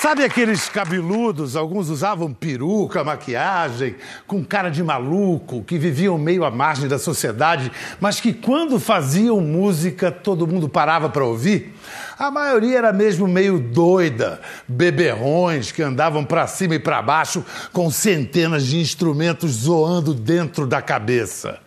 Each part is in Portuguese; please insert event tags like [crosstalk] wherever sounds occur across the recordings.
Sabe aqueles cabeludos, alguns usavam peruca, maquiagem, com cara de maluco, que viviam meio à margem da sociedade, mas que quando faziam música todo mundo parava para ouvir? A maioria era mesmo meio doida, beberrões que andavam para cima e para baixo com centenas de instrumentos zoando dentro da cabeça.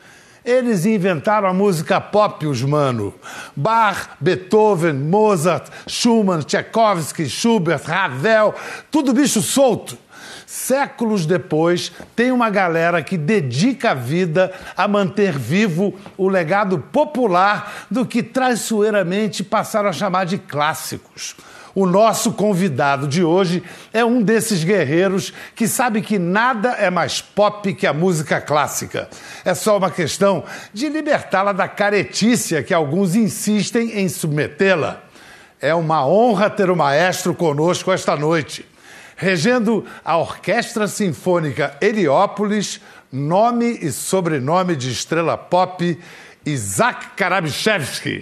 Eles inventaram a música pop, os mano. Bach, Beethoven, Mozart, Schumann, Tchaikovsky, Schubert, Ravel, tudo bicho solto. Séculos depois, tem uma galera que dedica a vida a manter vivo o legado popular do que traiçoeiramente passaram a chamar de clássicos. O nosso convidado de hoje é um desses guerreiros que sabe que nada é mais pop que a música clássica. É só uma questão de libertá-la da caretícia que alguns insistem em submetê-la. É uma honra ter o maestro conosco esta noite. Regendo a Orquestra Sinfônica Heliópolis, nome e sobrenome de estrela pop, Isaac Karabichevsky.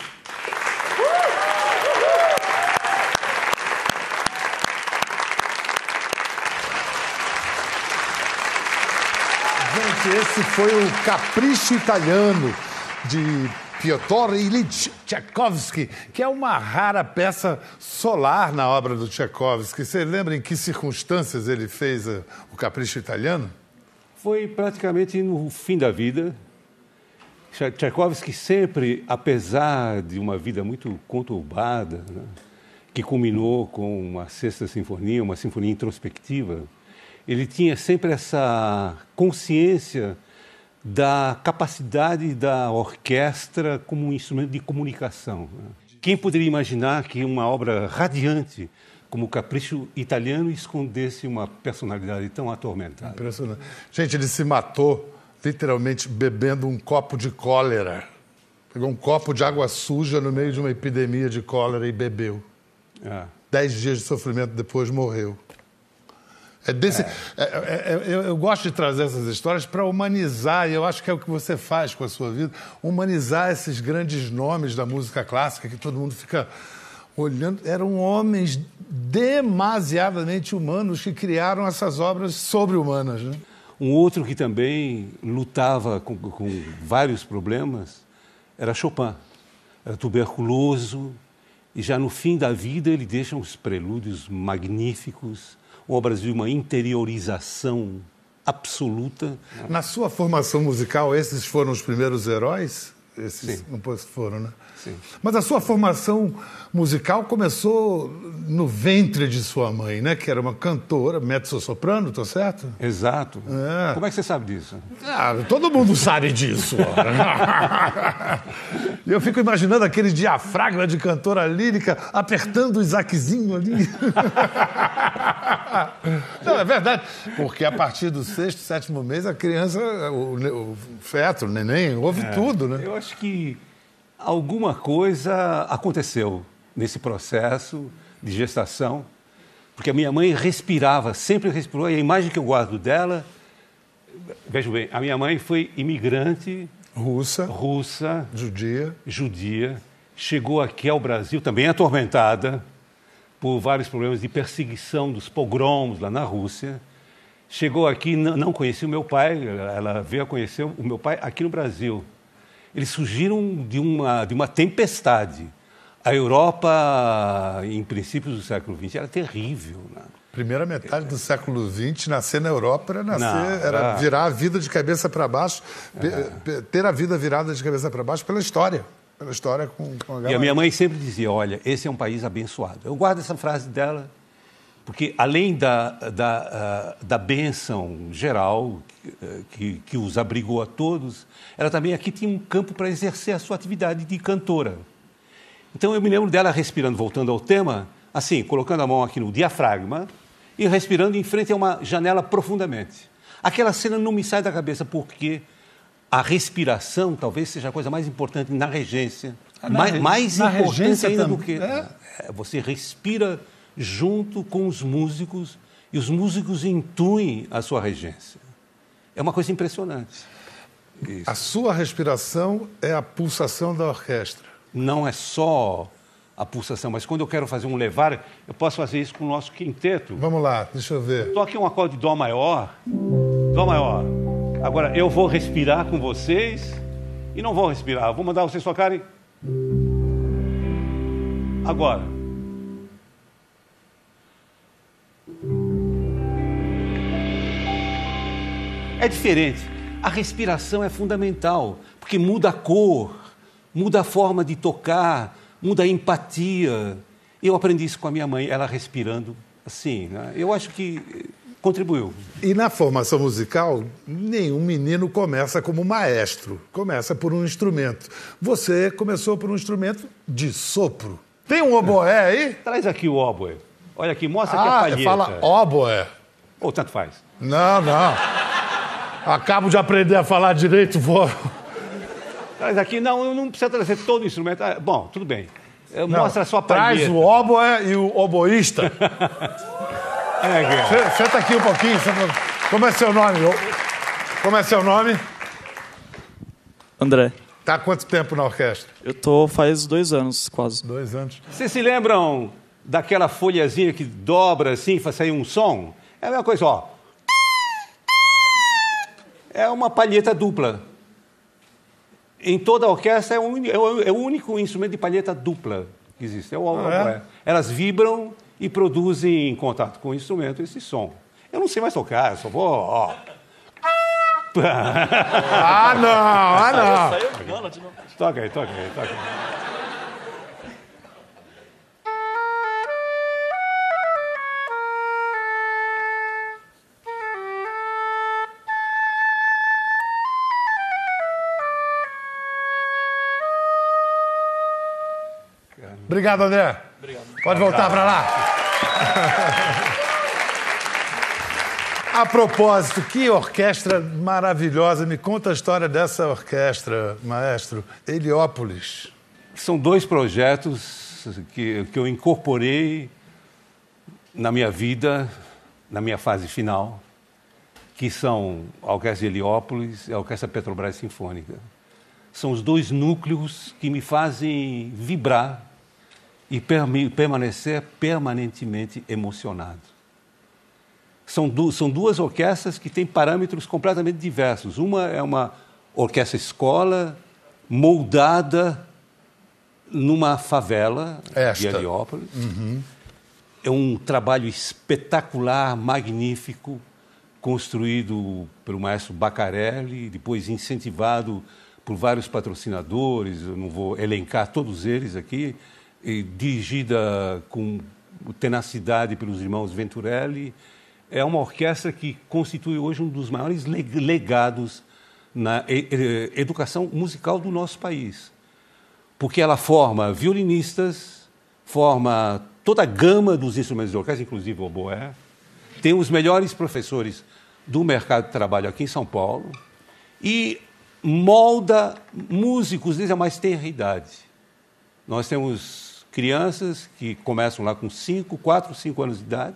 Esse foi o Capricho Italiano de Piotr Ilyich Tchaikovsky, que é uma rara peça solar na obra do Tchaikovsky. Você lembra em que circunstâncias ele fez uh, o Capricho Italiano? Foi praticamente no fim da vida. Tchaikovsky sempre, apesar de uma vida muito conturbada, né, que culminou com uma sexta sinfonia, uma sinfonia introspectiva, ele tinha sempre essa consciência da capacidade da orquestra como um instrumento de comunicação. Né. Quem poderia imaginar que uma obra radiante como o Capricho Italiano escondesse uma personalidade tão atormentada? Impressionante. Gente, ele se matou literalmente bebendo um copo de cólera. Pegou um copo de água suja no meio de uma epidemia de cólera e bebeu. Ah. Dez dias de sofrimento depois morreu. É desse, é. É, é, eu, eu, gosto de trazer essas histórias para humanizar, e eu acho que é o que você faz com a sua vida, humanizar esses grandes nomes da música clássica que todo mundo fica olhando. Eram homens demasiadamente humanos que criaram essas obras sobre-humanas. Né? Um outro que também lutava com, com vários problemas era Chopin. Era tuberculoso, e já no fim da vida ele deixa uns prelúdios magníficos obras de uma interiorização absoluta. Na sua formação musical, esses foram os primeiros heróis? Esses Sim. não foram, né? Sim. Mas a sua formação musical começou no ventre de sua mãe, né? Que era uma cantora, mezzo-soprano, tô certo? Exato. É. Como é que você sabe disso? Ah, todo mundo sabe disso. Eu fico imaginando aquele diafragma de cantora lírica apertando o Isaaczinho ali. Não, é verdade. Porque a partir do sexto, sétimo mês, a criança, o, o feto, o neném, ouve É. tudo, né? Eu acho que alguma coisa aconteceu nesse processo de gestação, porque a minha mãe respirava, sempre respirou, e a imagem que eu guardo dela, veja bem, a minha mãe foi imigrante Russa, russa, judia. judia, chegou aqui ao Brasil também atormentada por vários problemas de perseguição dos pogroms lá na Rússia. Chegou aqui, não, não conhecia o meu pai, ela veio a conhecer o meu pai aqui no Brasil. Eles surgiram de uma, de uma tempestade. A Europa, em princípios do século XX, era terrível. Né? Primeira metade do século XX, nascer na Europa era, nascer, Não, era era- virar a vida de cabeça para baixo, pe- ter a vida virada de cabeça para baixo pela história. Pela história com, com a E a minha mãe sempre dizia: olha, esse é um país abençoado. Eu guardo essa frase dela, porque além da, da, ah, da bênção geral eh, que, que os abrigou a todos, ela também aqui tinha um campo para exercer a sua atividade de cantora. Então eu me lembro dela respirando, voltando ao tema, assim, colocando a mão aqui no diafragma e respirando em frente a uma janela profundamente. Aquela cena não me sai da cabeça porque a respiração talvez seja a coisa mais importante na regência. Ah, na mais mais na importante regência ainda do também. que. É. É, Você respira junto com os músicos e os músicos intuem a sua regência. É uma coisa impressionante. Isso. A sua respiração é a pulsação da orquestra. não é só a pulsação, mas quando eu quero fazer um levar, eu posso fazer isso com o nosso quinteto. Vamos lá, deixa eu ver. Toque um acorde de Dó maior, Dó maior. Agora, eu vou respirar com vocês e não vou respirar, vou mandar vocês tocarem. Agora. É diferente. A respiração é fundamental, porque muda a cor, muda a forma de tocar, muda a empatia. Eu aprendi isso com a minha mãe, ela respirando assim. Né? Eu acho que contribuiu. E na formação musical, nenhum menino começa como maestro, começa por um instrumento. Você começou por um instrumento de sopro. Tem um oboé aí? [laughs] Traz aqui o oboé. Olha aqui, mostra aqui a Ah, palheta. fala oboé. Ou tanto faz. Não, não. Acabo de aprender a falar direito, vou. Traz aqui, não, eu não precisa trazer todo o instrumento. Ah, bom, tudo bem. Não, Mostra a sua Traz palheta. o oboé e o oboísta. [laughs] É. Senta- Senta aqui um pouquinho. senta- Como é seu nome? Como é seu nome? André, Tá há quanto tempo na orquestra? eu tô faz dois anos, quase. Dois anos. Vocês se lembram daquela folhazinha que dobra assim, faz sair um som? É a mesma coisa, ó. É uma palheta dupla. Em toda a orquestra é, é o- é o único instrumento de palheta dupla que existe. É o Ah, é? oboé. Elas vibram e produzem em contato com o instrumento esse som. Eu não sei mais tocar, eu só vou. Ó. Ah, não, ah, não. Toca aí, toca aí, toca aí. Obrigado, André. Pode voltar para lá. [laughs] A propósito, que orquestra maravilhosa. Me conta a história dessa orquestra, maestro. Heliópolis. São dois projetos que, que eu incorporei na minha vida, na minha fase final, que são a Orquestra de Heliópolis e a Orquestra Petrobras Sinfônica. São os dois núcleos que me fazem vibrar e permanecer permanentemente emocionado. São, du são duas orquestras que têm parâmetros completamente diversos. Uma é uma orquestra escola moldada numa favela de Esta. Heliópolis. É um trabalho espetacular, magnífico, construído pelo maestro Bacarelli, depois incentivado por vários patrocinadores, eu não vou elencar todos eles aqui, dirigida com tenacidade pelos irmãos Venturelli. É uma orquestra que constitui hoje um dos maiores le- legados na educação musical do nosso país porque ela forma violinistas, forma toda a gama dos instrumentos de orquestra, inclusive o oboé, tem os melhores professores do mercado de trabalho aqui em São Paulo e molda músicos desde a mais tenra idade. Nós temos crianças que começam lá com 5, 4, 5 anos de idade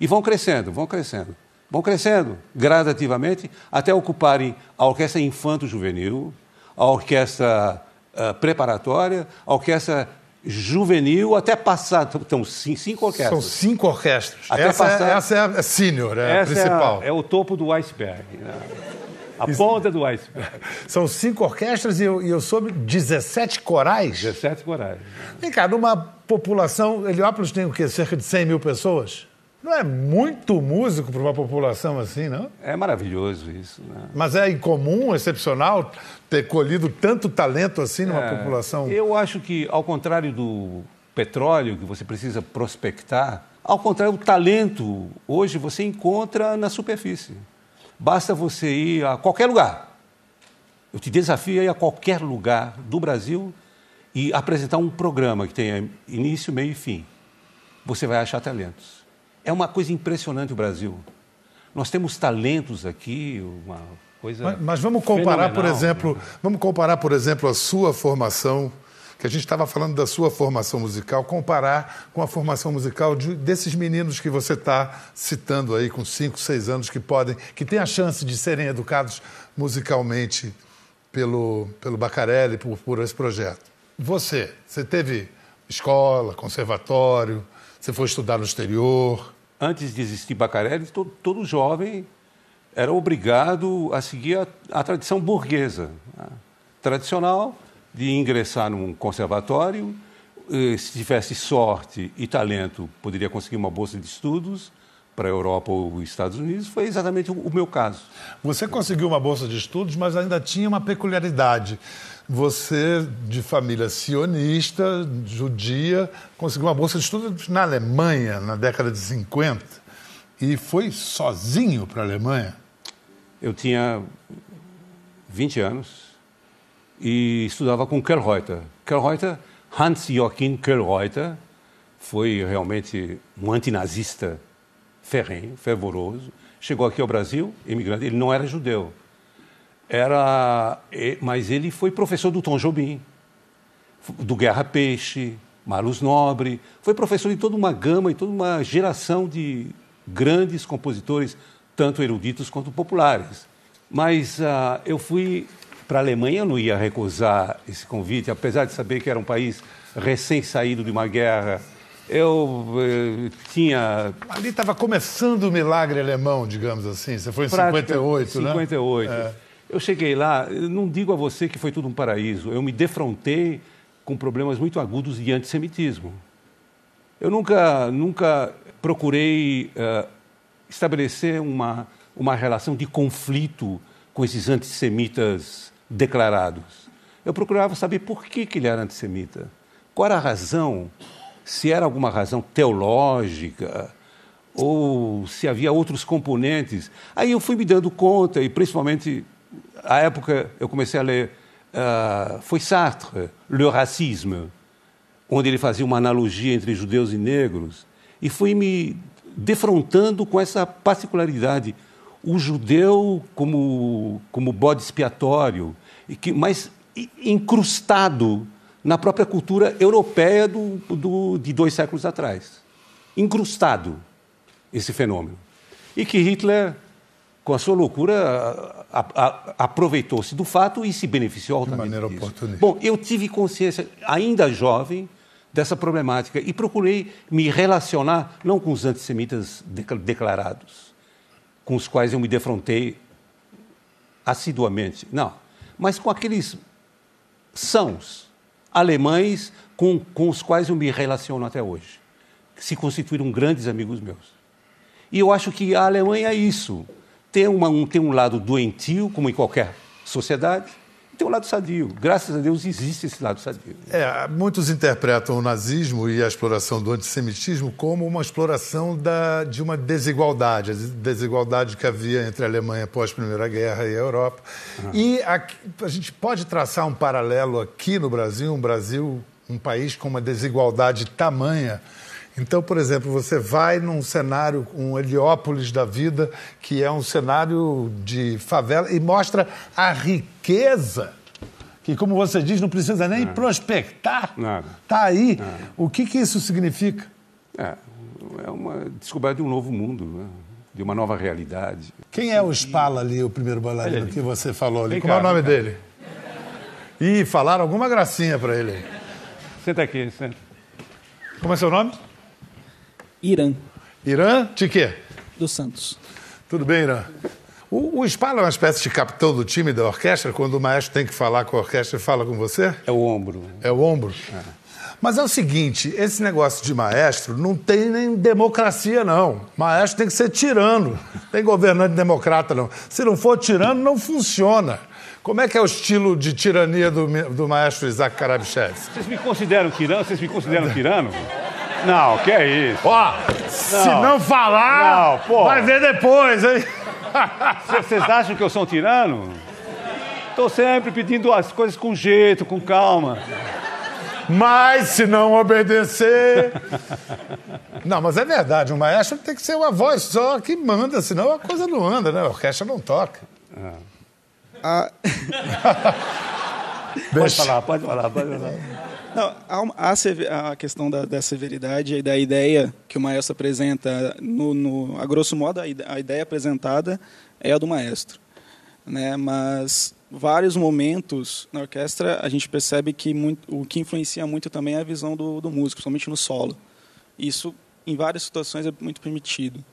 e vão crescendo, vão crescendo, vão crescendo gradativamente até ocuparem a orquestra infanto-juvenil, a orquestra ah, preparatória, a orquestra juvenil, até passar. Então, cin- cinco São orquestras. cinco orquestras. Até essa, passar- é, essa é a senior, é a Essa principal. é, a- é o topo do iceberg. né? A ponta do iceberg. São cinco orquestras e eu, e eu soube 17 corais. 17 corais. Vem cá, numa população. Heliópolis tem o quê? Cerca de 100 mil pessoas? Não é muito músico para uma população assim, não? É maravilhoso isso. Né? Mas é incomum, excepcional, ter colhido tanto talento assim numa É, população. Eu acho que, ao contrário do petróleo, que você precisa prospectar, ao contrário, o talento hoje você encontra na superfície. Basta você ir a qualquer lugar. Eu te desafio a ir a qualquer lugar do Brasil e apresentar um programa que tenha início, meio e fim. Você vai achar talentos. É uma coisa impressionante o Brasil. Nós temos talentos aqui, uma coisa. Mas, mas vamos comparar, por exemplo, né? vamos comparar, por exemplo, a sua formação, que a gente estava falando da sua formação musical, comparar com a formação musical de- desses meninos que você está citando aí, com 5, 6 anos, que podem, que têm a chance de serem educados musicalmente pelo, pelo Bacarelli, por, por esse projeto. Você, você teve Escola, conservatório, você foi estudar no exterior. Antes de existir Bacarelli, todo, todo jovem era obrigado a seguir a, a tradição burguesa, né? tradicional, de ingressar num conservatório, eh, se tivesse sorte e talento, poderia conseguir uma bolsa de estudos para a Europa ou Estados Unidos. Foi exatamente o meu caso. Você conseguiu uma bolsa de estudos, mas ainda tinha uma peculiaridade. Você, de família sionista, judia, conseguiu uma bolsa de estudos na Alemanha, na década de 50, e foi sozinho para a Alemanha? Eu tinha 20 anos e estudava com Kerreuter. Kerreuter, Hans Joachim Kerreuter, foi realmente um antinazista ferrenho, fervoroso. Chegou aqui ao Brasil, imigrante. Ele não era judeu, era, mas ele foi professor do Tom Jobim, do Guerra Peixe, Marlos Nobre. Foi professor de toda uma gama e toda uma geração de grandes compositores, tanto eruditos quanto populares. Mas uh, eu fui para a Alemanha, eu não ia recusar esse convite, apesar de saber que era um país recém-saído de uma guerra. Eu eh, tinha. Ali estava começando o milagre alemão, digamos assim. Você foi em Prática, 58, 58, né? 58. É. Eu cheguei lá, eu não digo a você que foi tudo um paraíso. Eu me defrontei com problemas muito agudos de antissemitismo. Eu nunca, nunca procurei uh, estabelecer uma, uma relação de conflito com esses antissemitas declarados. Eu procurava saber por que, que ele era antissemita. Qual era a razão? Se era alguma razão teológica ou se havia outros componentes. Aí eu fui me dando conta, e principalmente, à época, eu comecei a ler, uh, foi Sartre, Le Racisme, onde ele fazia uma analogia entre judeus e negros, e fui me defrontando com essa particularidade o judeu como, como bode expiatório, e que, mas incrustado na própria cultura europeia do, do, de dois séculos atrás. Incrustado esse fenômeno. E que Hitler, com a sua loucura, aproveitou-se do fato e se beneficiou altamente. De maneira oportunista. Bom, eu tive consciência, ainda jovem, dessa problemática e procurei me relacionar não com os antissemitas declarados, com os quais eu me defrontei assiduamente, não, mas com aqueles sãos alemães com, com os quais eu me relaciono até hoje, que se constituíram grandes amigos meus. E eu acho que a Alemanha é isso. Tem, uma, um, tem um lado doentio, como em qualquer sociedade, tem um lado sadio. Graças a Deus existe esse lado sadio. É, muitos interpretam o nazismo e a exploração do antissemitismo como uma exploração da, de uma desigualdade, a desigualdade que havia entre a Alemanha pós Primeira Guerra e a Europa. Uhum. E a, a gente pode traçar um paralelo aqui no Brasil, um Brasil, um país com uma desigualdade tamanha. Então, por exemplo, você vai num cenário, um Heliópolis da vida, que é um cenário de favela, e mostra a riqueza, que, como você diz, não precisa nem Nada. prospectar. Está aí. Nada. O que, que isso significa? É, é uma descoberta de um novo mundo, né? de uma nova realidade. Quem é o Spala ali, o primeiro bailarino que você falou ali? Vem Como cá, é o nome dele? Ih, falaram alguma gracinha para ele. Senta aqui, senta. Como é seu nome? Irã. Irã de quê? Do Santos. Tudo bem, Irã? O, o Spala é uma espécie de capitão do time da orquestra, quando o maestro tem que falar com a orquestra, ele fala com você? É o ombro. É o ombro? É. Mas é o seguinte, esse negócio de maestro não tem nem democracia, não. Maestro tem que ser tirano. Tem governante democrata, não. Se não for tirano, não funciona. Como é que é o estilo de tirania do, do maestro Isaac Karabichev? Vocês me consideram tirano? Vocês me consideram tirano? Não, que é isso? Ó, não. se não falar, não, vai ver depois, hein? Vocês acham que eu sou um tirano? Estou sempre pedindo as coisas com jeito, com calma. Mas se não obedecer. Não, mas é verdade, o maestro tem que ser uma voz só que manda, senão a coisa não anda, né? A orquestra não toca. Ah. ah. pode falar, pode falar, pode falar. Não, há, a questão da, da, severidade e da ideia que o maestro apresenta, no, no, a grosso modo, a, ideia apresentada é a do maestro. Né? Mas vários momentos na orquestra a gente percebe que muito, o que influencia muito também é a visão do, do músico, somente no solo. Isso, em várias situações, é muito permitido.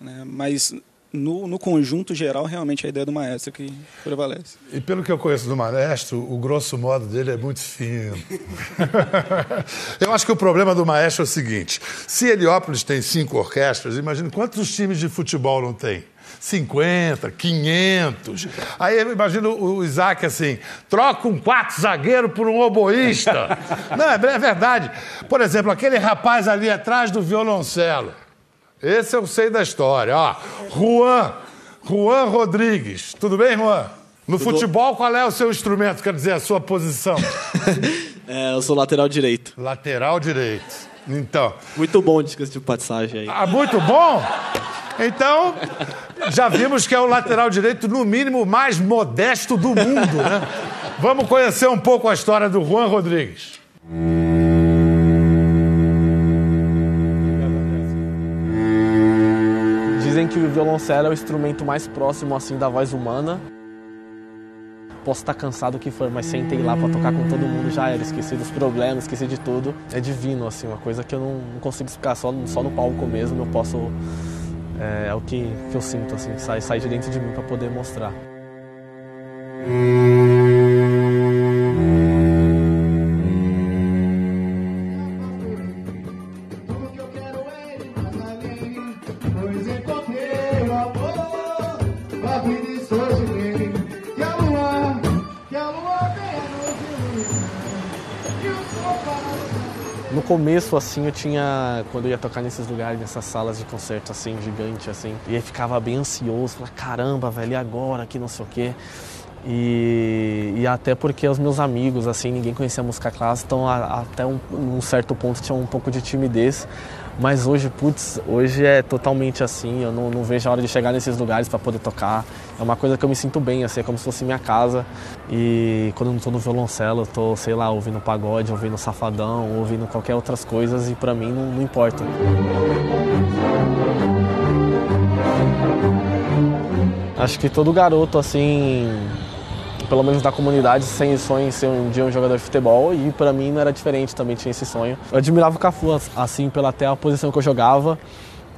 Né? Mas no, no, conjunto geral, realmente a ideia do maestro que prevalece. E pelo que eu conheço do maestro, o grosso modo dele é muito fino. [laughs] eu acho que o problema do maestro é o seguinte: se Heliópolis tem cinco orquestras, imagine quantos times de futebol não tem? 50, 500. Aí eu imagino o Isaac assim: troca um quatro zagueiro por um oboísta. [laughs] Não, é, é verdade. Por exemplo, aquele rapaz ali atrás do violoncelo. Esse eu sei da história. Ó, Juan, Juan Rodrigues. Tudo bem, Juan? No Tudo... futebol, qual é o seu instrumento? Quer dizer, a sua posição? [laughs] é, eu sou lateral direito. Lateral direito. Então. Muito bom de de passagem aí. Ah, muito bom? Então, já vimos que é o lateral direito, no mínimo, mais modesto do mundo, né? Vamos conhecer um pouco a história do Juan Rodrigues. Que o violoncelo é o instrumento mais próximo assim da voz humana. Posso estar cansado o que for, mas sentei lá para tocar com todo mundo já era, esqueci dos problemas, esqueci de tudo. É divino assim, uma coisa que eu não, consigo explicar só, só no palco mesmo, eu posso é, é o que, que eu sinto assim, sai, sai de dentro de mim para poder mostrar. Começo, assim, eu tinha. Quando eu ia tocar nesses lugares, nessas salas de concerto, assim, gigante, assim, e aí ficava bem ansioso, falava, caramba, velho, e agora? Que não sei o quê. E, e, até porque os meus amigos, assim, ninguém conhecia música clássica, então a, até um, um, certo ponto tinha um pouco de timidez. Mas hoje, putz, hoje é totalmente assim, eu não, não vejo a hora de chegar nesses lugares para poder tocar. É uma coisa que eu me sinto bem, assim, é como se fosse minha casa. E quando eu não tô no violoncelo, eu tô, sei lá, ouvindo pagode, ouvindo safadão, ouvindo qualquer outras coisas e para mim não, não importa. Acho que todo garoto, assim, pelo menos da comunidade, sem sonho em ser um dia um jogador de futebol e para mim não era diferente, também tinha esse sonho. Eu admirava o Cafu, assim, pela até a posição que eu jogava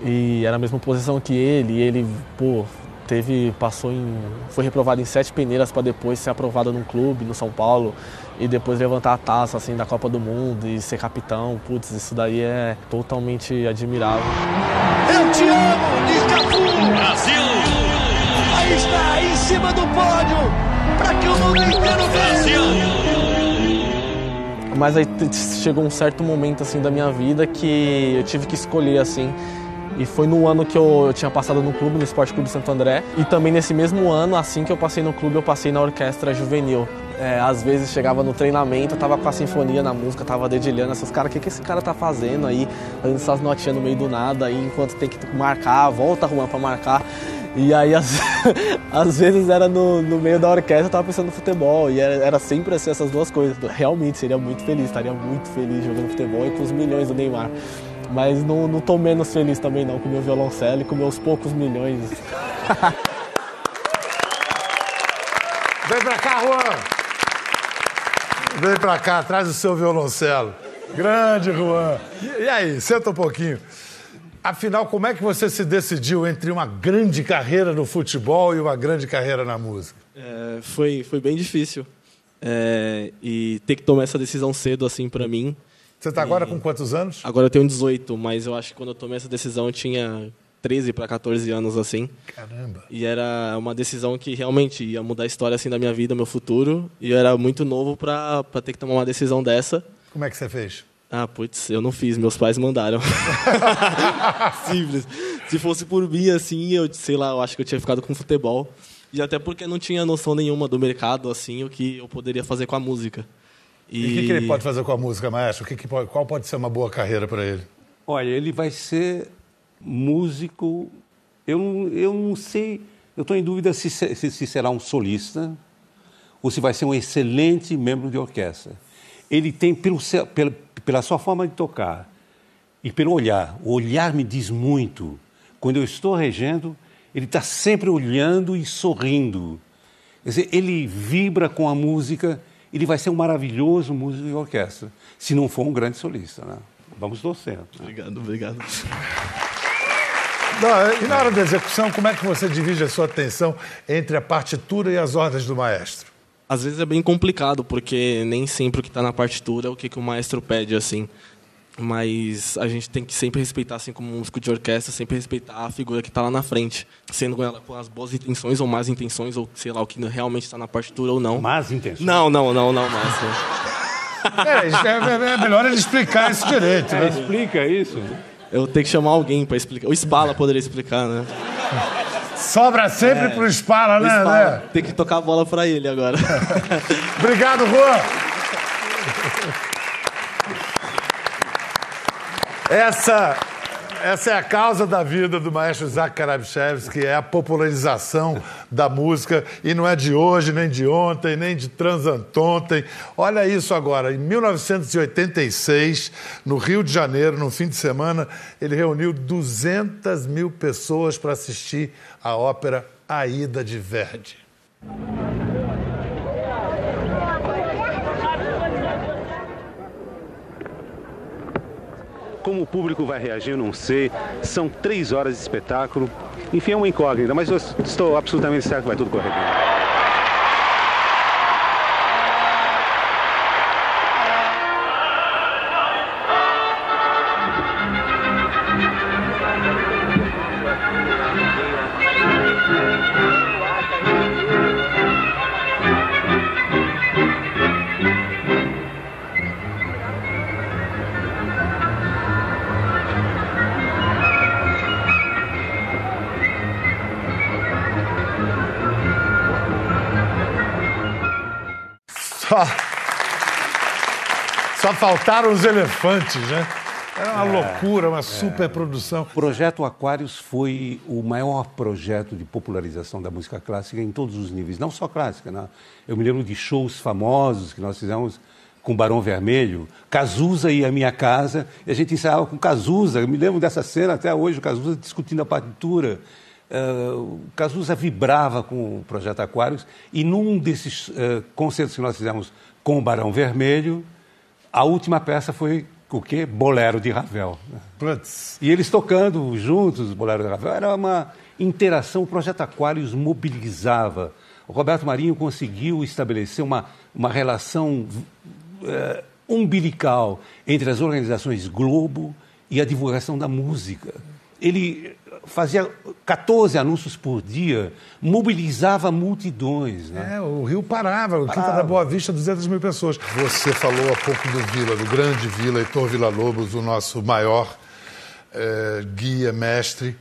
e era a mesma posição que ele, e ele, pô, teve, passou em, foi reprovado em sete peneiras para depois ser aprovado num clube no São Paulo e depois levantar a taça assim da Copa do Mundo e ser capitão, putz, isso daí é totalmente admirável. Eu te amo, Cafu! Brasil! Aí está, em cima do pódio! Para que o mundo inteiro veja. Mas aí chegou um certo momento assim da minha vida que eu tive que escolher assim. E foi no ano que eu, eu tinha passado no clube, no Esporte Clube Santo André. E também nesse mesmo ano, assim que eu passei no clube, eu passei na orquestra juvenil. É, às vezes chegava no treinamento, tava com a sinfonia na música, tava dedilhando essas caras, o que, que esse cara tá fazendo aí? Fazendo essas notinhas no meio do nada, aí enquanto tem que marcar, volta Juan pra marcar. E aí, às, [laughs] às vezes era no, no meio da orquestra, eu tava pensando no futebol. E era, era sempre assim, essas duas coisas. Realmente, seria muito feliz, estaria muito feliz jogando futebol e com os milhões do Neymar. Mas não, não tô menos feliz também não com meu violoncelo e com meus poucos milhões. [laughs] Vem pra cá, Juan! Vem pra cá, traz o seu violoncelo. Grande, Juan. E aí, senta um pouquinho. Afinal, como é que você se decidiu entre uma grande carreira no futebol e uma grande carreira na música? É, foi, foi bem difícil. É, e ter que tomar essa decisão cedo, assim, para mim. Você está agora com quantos anos? Agora eu tenho 18, mas eu acho que quando eu tomei essa decisão eu tinha 13 para 14 anos, assim. Caramba! E era uma decisão que realmente ia mudar a história, assim, da minha vida, meu futuro. E eu era muito novo para ter que tomar uma decisão dessa. Como é que você fez? Ah, putz, eu não fiz, meus pais mandaram. [laughs] Simples. Se fosse por mim, assim, eu, sei lá, eu acho que eu tinha ficado com futebol. E até porque não tinha noção nenhuma do mercado, assim, o que eu poderia fazer com a música. E, o que, que, ele pode fazer com a música, maestro? O que, que pode, qual pode ser uma boa carreira para ele? Olha, ele vai ser músico. Eu, eu não sei, eu estou em dúvida se, se, se será um solista ou se vai ser um excelente membro de orquestra. Ele tem, pelo, pelo pela sua forma de tocar e pelo olhar. O olhar me diz muito. Quando eu estou regendo, ele está sempre olhando e sorrindo. Quer dizer, ele vibra com a música, ele vai ser um maravilhoso músico de orquestra, se não for um grande solista. Né? Vamos torcer. Né? Obrigado, obrigado. Não, e na hora da execução, como é que você divide a sua atenção entre a partitura e as ordens do maestro? Às vezes é bem complicado, porque nem sempre o que está na partitura é o que, que o maestro pede, assim. Mas a gente tem que sempre respeitar, assim como músico de orquestra, sempre respeitar a figura que está lá na frente. Sendo ela com as boas intenções ou más intenções, ou sei lá, o que realmente está na partitura ou não. Más intenções? Não, não, não, não, maestro. É, é, é melhor ele explicar isso direito. É, Né? explica isso. Eu tenho que chamar alguém para explicar. O Spala poderia explicar, né? Sobra sempre pro Spala, né, Spala. né? Tem que tocar a bola para ele agora. [laughs] Obrigado, Juan. Essa, essa é a causa da vida do maestro Isaac Karabchevsky, é a popularização da música, e não é de hoje, nem de ontem, nem de transantontem. Olha isso agora, em 1986, no Rio de Janeiro, no fim de semana, ele reuniu 200 mil pessoas para assistir a ópera Aida de Verdi. Como o público vai reagir, eu não sei. São três horas de espetáculo. Enfim, é uma incógnita, mas eu estou absolutamente certo que vai tudo correr bem. Só, só faltaram os elefantes, né? Era uma loucura, uma superprodução. O projeto Aquários foi o maior projeto de popularização da música clássica em todos os níveis, não só clássica. Né? Eu me lembro de shows famosos que nós fizemos com Barão Vermelho, Cazuza ia à minha casa, e a gente ensaiava com Cazuza. Eu me lembro dessa cena até hoje, o Cazuza discutindo a partitura. Uh, o Cazuza vibrava com o projeto Aquários, e num desses uh, concertos que nós fizemos com o Barão Vermelho, a última peça foi o quê? Bolero de Ravel. Putz. E eles tocando juntos, Bolero de Ravel, era uma interação, o projeto Aquários mobilizava. O Roberto Marinho conseguiu estabelecer uma, uma relação uh, umbilical entre as organizações Globo e a divulgação da música. Ele fazia 14 anúncios por dia, mobilizava multidões. Né? É, o Rio parava, o Quinta da Boa Vista, 200 mil pessoas. Você falou há pouco do Vila, do grande Vila, Heitor Villa-Lobos, o nosso maior eh, guia, mestre,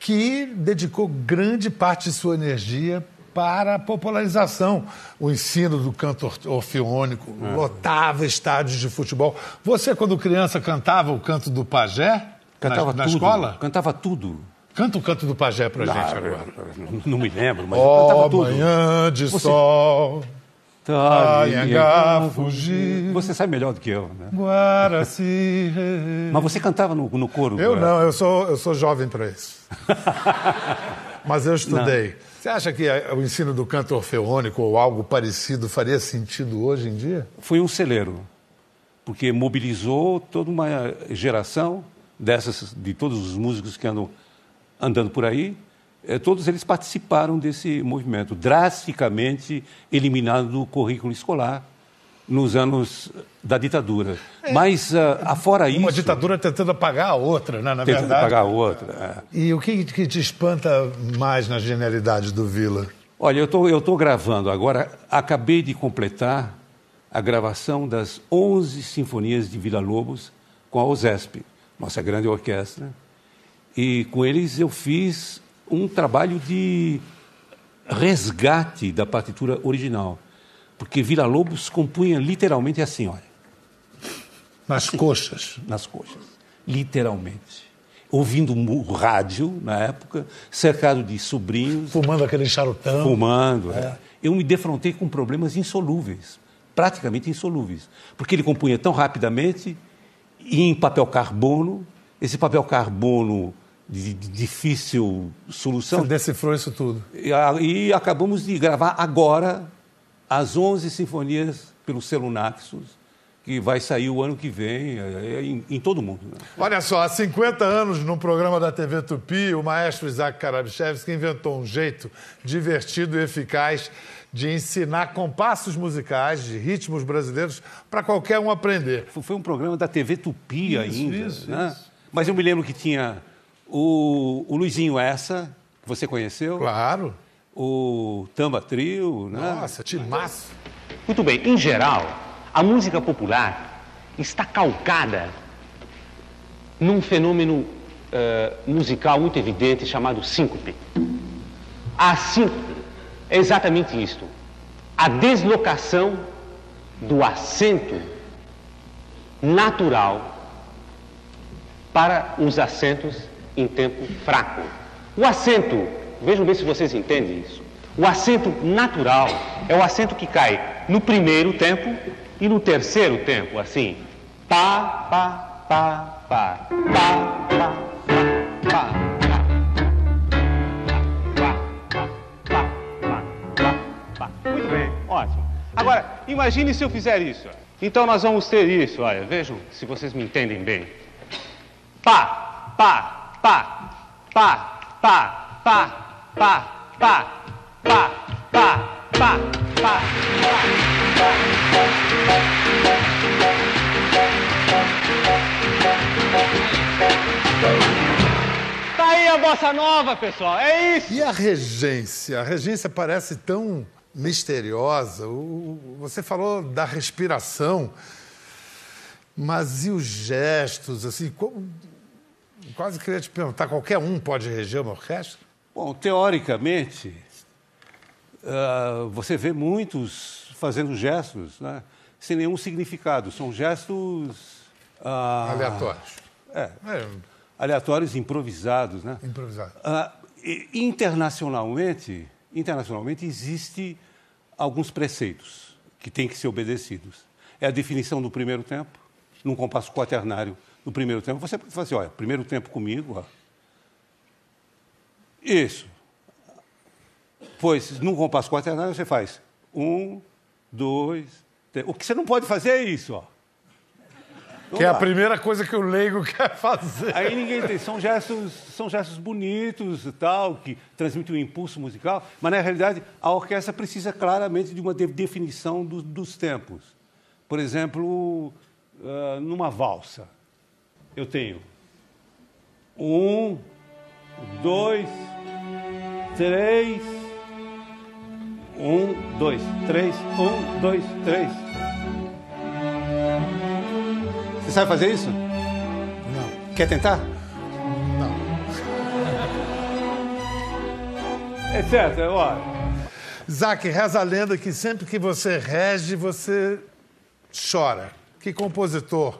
que dedicou grande parte de sua energia para a popularização, o ensino do canto orfeônico, é. lotava estádios de futebol. Você, quando criança, cantava o canto do pajé? Cantava na, na tudo, escola? Cantava tudo. Canta o canto do pajé pra gente agora. Não, não me lembro, mas oh, cantava tudo. manhã de Você... sol, Anhangá fugir. Você sabe melhor do que eu, né? Guaraci. mas você cantava no, no coro? Eu não, eu sou, eu sou jovem para isso. [laughs] mas eu estudei. Não. Você acha que o ensino do canto orfeônico ou algo parecido faria sentido hoje em dia? Foi um celeiro, porque mobilizou toda uma geração dessas, de todos os músicos que andam andando por aí, eh, todos eles participaram desse movimento, drasticamente eliminado do currículo escolar nos anos da ditadura. É. Mas, uh, afora Uma isso... Uma ditadura tentando apagar a outra, né, na tentando verdade. apagar a outra, é. E o que, que te espanta mais na genialidade do Vila? Olha, eu estou eu tô gravando agora, acabei de completar a gravação das 11 sinfonias de Vila Lobos com a OSESP, nossa grande orquestra, e com eles eu fiz um trabalho de resgate da partitura original. Porque Vila Lobos compunha literalmente assim, olha. Nas assim, coxas. Nas coxas. Literalmente. Ouvindo o rádio, na época, cercado de sobrinhos. Fumando aquele charutão. Fumando. É. É. Eu me defrontei com problemas insolúveis. Praticamente insolúveis. Porque ele compunha tão rapidamente e em papel carbono. Esse papel carbono de, de difícil solução. Você decifrou isso tudo. E, e, acabamos de gravar agora as 11 sinfonias pelo selo Naxos, que vai sair o ano que vem é, é, em, em, todo mundo. Né? Olha só, há 50 anos, num programa da TV Tupi, o maestro Isaac Karabichevski inventou um jeito divertido e eficaz de ensinar compassos musicais de ritmos brasileiros para qualquer um aprender. Foi um programa da TV Tupi isso, ainda. Isso, né? isso. Mas eu me lembro que tinha o, o Luizinho Essa, que você conheceu. Claro. O Tamba Trio, né? Nossa, timaço. Muito bem, em geral, a música popular está calcada num fenômeno uh, musical muito evidente chamado síncope. A síncope é exatamente isto: a deslocação do acento natural para os acentos em tempo fraco. O acento, vejam bem se vocês entendem isso. O acento natural é o acento que cai no primeiro tempo e no terceiro tempo, assim. Pá, pá, pá, pá, pá, pá, pá, pá. Muito bem, ótimo. Agora, imagine se eu fizer isso. Então nós vamos ter isso, olha, vejam se vocês me entendem bem. Pá, pá, pá, pá, pá, pá, pá, pá, pá, pá, pá, pá, Tá aí a bossa nova, pessoal. É isso. E a regência? A regência parece tão misteriosa. Você falou da respiração, mas e os gestos? Assim, como quase queria te perguntar: qualquer um pode reger uma orquestra? Bom, teoricamente, uh, você vê muitos fazendo gestos né, sem nenhum significado. São gestos. Uh, aleatórios. É, é. Aleatórios, improvisados. Né? Improvisados. Uh, internacionalmente, internacionalmente, existe alguns preceitos que têm que ser obedecidos. É a definição do primeiro tempo, num compasso quaternário no primeiro tempo, você pode falar assim, olha, primeiro tempo comigo, ó. Isso. Pois, num compasso quaternário, você faz um, dois, três. O que você não pode fazer é isso, ó. que é a primeira coisa que o leigo [laughs] quer fazer. Aí ninguém tem. São gestos, são gestos bonitos e tal, que transmitem um impulso musical, mas na realidade a orquestra precisa claramente de uma definição do, dos tempos. Por exemplo, uh, numa valsa eu tenho um, dois, três, um, dois, três, um, dois, três. Você sabe fazer isso? Não. Quer tentar? Não. É certo, é hora. Isaac, reza a lenda que sempre que você rege, você chora. Que compositor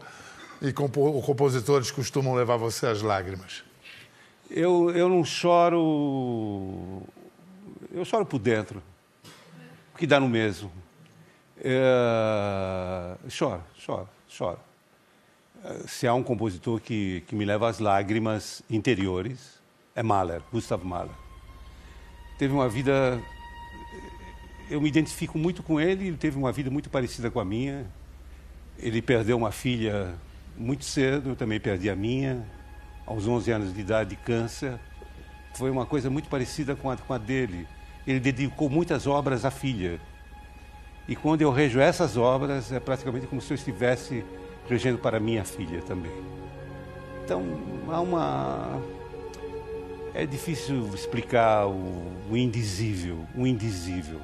e compo compositores costumam levar você às lágrimas? Eu, eu não choro. Eu choro por dentro, que dá no mesmo. É... Choro, choro, choro. Se há um compositor que, que me leva às lágrimas interiores, é Mahler, Gustav Mahler. Teve uma vida. Eu me identifico muito com ele, ele teve uma vida muito parecida com a minha. Ele perdeu uma filha muito cedo, eu também perdi a minha, aos 11 anos de idade, de câncer. Foi uma coisa muito parecida com a, com a dele. Ele dedicou muitas obras à filha. E quando eu rejo essas obras, é praticamente como se eu estivesse regendo para minha filha também. Então, há uma. É difícil explicar o, o indizível, o indizível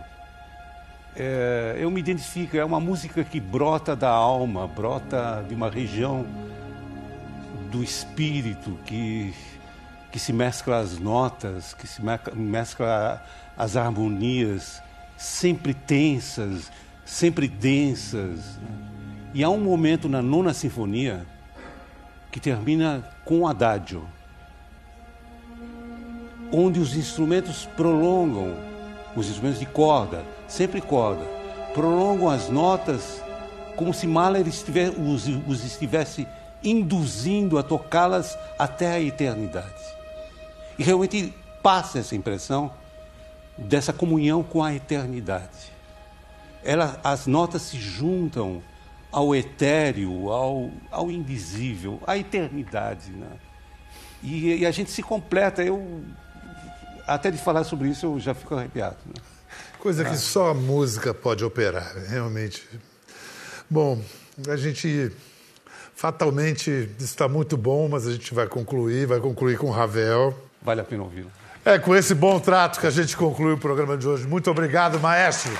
é, eu me identifico, é uma música que brota da alma, brota de uma região do espírito que, que se mescla as notas, que se mescla as harmonias, sempre tensas, sempre densas. Né? E há um momento na nona sinfonia que termina com o adágio, onde os instrumentos prolongam, os instrumentos de corda, sempre corda. Prolongam as notas como se Mahler estiver, os, os estivesse induzindo a tocá-las até a eternidade. E realmente passa essa impressão dessa comunhão com a eternidade. Ela, as notas se juntam ao etéreo, ao, ao invisível, à eternidade. Né? E, e, a gente se completa. Eu, até de falar sobre isso, eu já fico arrepiado. Né? Coisa que só a música pode operar, realmente. Bom, a gente fatalmente está muito bom, mas a gente vai concluir, vai concluir com Ravel. Vale a pena ouvi-lo. É com esse bom trato que a gente conclui o programa de hoje. Muito obrigado, maestro.